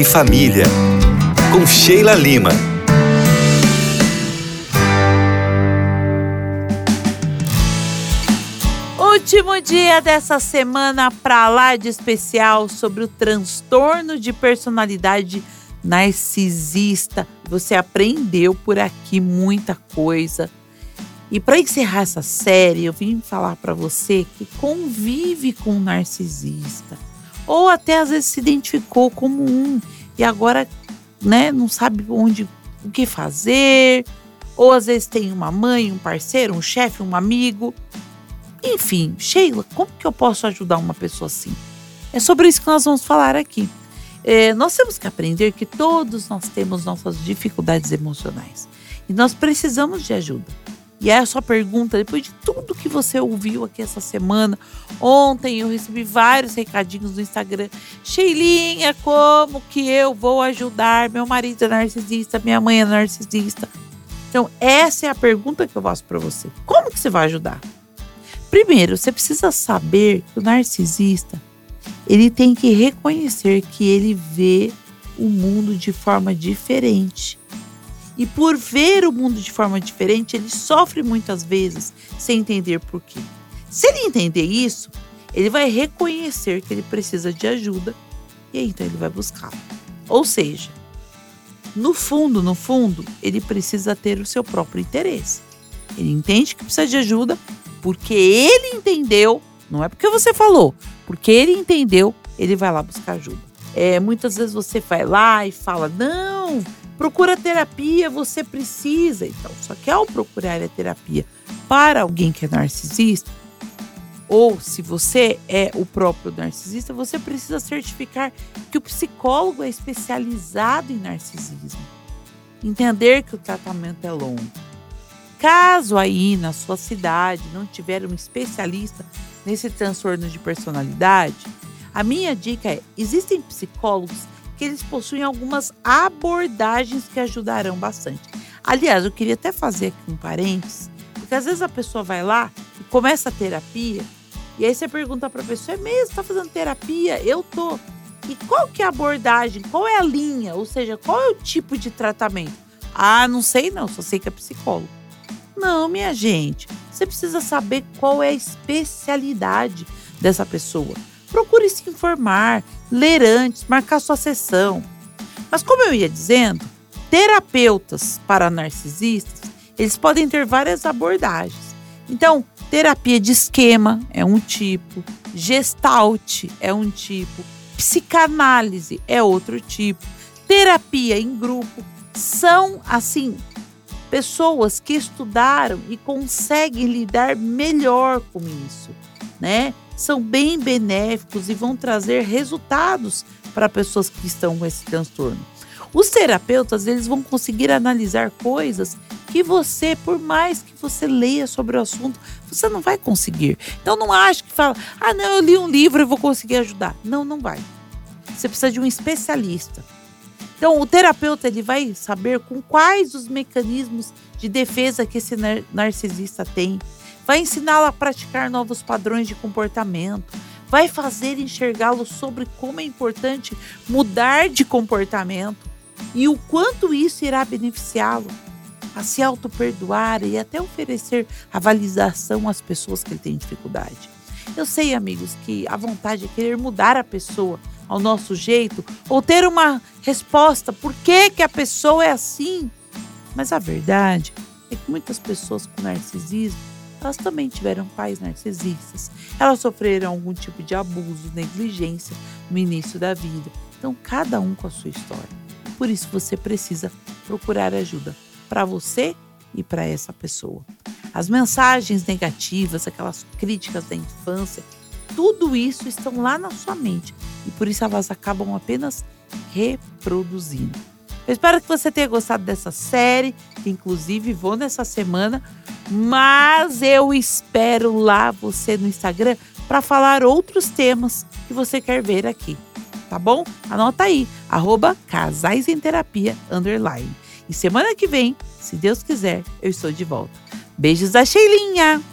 E Família, com Sheila Lima. Último dia dessa semana para lá de especial sobre o transtorno de personalidade narcisista. Você aprendeu por aqui muita coisa. E para encerrar essa série, eu vim falar para você que convive com um narcisista ou até às vezes se identificou como um e agora, né, não sabe onde o que fazer, ou às vezes tem uma mãe, um parceiro, um chefe, um amigo. Enfim, Sheila, como que eu posso ajudar uma pessoa assim? É sobre isso que nós vamos falar aqui. É, nós temos que aprender que todos nós temos nossas dificuldades emocionais e nós precisamos de ajuda. E é a sua pergunta, depois de tudo que você ouviu aqui essa semana, ontem eu recebi vários recadinhos no Instagram. Sheilinha, como que eu vou ajudar? Meu marido é narcisista, minha mãe é narcisista. Então, essa é a pergunta que eu faço para você. Como que você vai ajudar? Primeiro, você precisa saber que o narcisista, ele tem que reconhecer que ele vê o mundo de forma diferente e por ver o mundo de forma diferente, ele sofre muitas vezes sem entender por quê. Se ele entender isso, ele vai reconhecer que ele precisa de ajuda e aí, então ele vai buscá-la. Ou seja, no fundo, no fundo, ele precisa ter o seu próprio interesse. Ele entende que precisa de ajuda porque ele entendeu, não é porque você falou, porque ele entendeu, ele vai lá buscar ajuda. É, muitas vezes você vai lá e fala: Não, Procura terapia, você precisa. Então, só que ao procurar a terapia para alguém que é narcisista, ou se você é o próprio narcisista, você precisa certificar que o psicólogo é especializado em narcisismo. Entender que o tratamento é longo. Caso aí na sua cidade não tiver um especialista nesse transtorno de personalidade, a minha dica é: existem psicólogos que eles possuem algumas abordagens que ajudarão bastante. Aliás, eu queria até fazer aqui um parênteses, porque às vezes a pessoa vai lá e começa a terapia, e aí você pergunta para a pessoa: é mesmo? Tá fazendo terapia? Eu tô. E qual que é a abordagem? Qual é a linha? Ou seja, qual é o tipo de tratamento? Ah, não sei não, só sei que é psicólogo. Não, minha gente, você precisa saber qual é a especialidade dessa pessoa. Procure se informar, ler antes, marcar sua sessão. Mas como eu ia dizendo, terapeutas para narcisistas, eles podem ter várias abordagens. Então, terapia de esquema é um tipo, gestalt é um tipo, psicanálise é outro tipo, terapia em grupo são assim pessoas que estudaram e conseguem lidar melhor com isso, né? São bem benéficos e vão trazer resultados para pessoas que estão com esse transtorno. Os terapeutas, eles vão conseguir analisar coisas que você, por mais que você leia sobre o assunto, você não vai conseguir. Então não acho que fala: "Ah, não, eu li um livro e vou conseguir ajudar". Não, não vai. Você precisa de um especialista. Então, o terapeuta ele vai saber com quais os mecanismos de defesa que esse narcisista tem, vai ensiná-lo a praticar novos padrões de comportamento, vai fazer enxergá-lo sobre como é importante mudar de comportamento e o quanto isso irá beneficiá-lo a se auto-perdoar e até oferecer avaliação às pessoas que tem dificuldade. Eu sei, amigos, que a vontade é querer mudar a pessoa ao nosso jeito ou ter uma resposta por que, que a pessoa é assim. Mas a verdade é que muitas pessoas com narcisismo elas também tiveram pais narcisistas. Elas sofreram algum tipo de abuso, negligência no início da vida. Então, cada um com a sua história. Por isso, você precisa procurar ajuda para você e para essa pessoa. As mensagens negativas, aquelas críticas da infância, tudo isso estão lá na sua mente e por isso elas acabam apenas reproduzindo. Eu espero que você tenha gostado dessa série, inclusive vou nessa semana, mas eu espero lá você no Instagram para falar outros temas que você quer ver aqui, tá bom? Anota aí, arroba Casais em Terapia, underline. E semana que vem, se Deus quiser, eu estou de volta. Beijos da Sheilinha!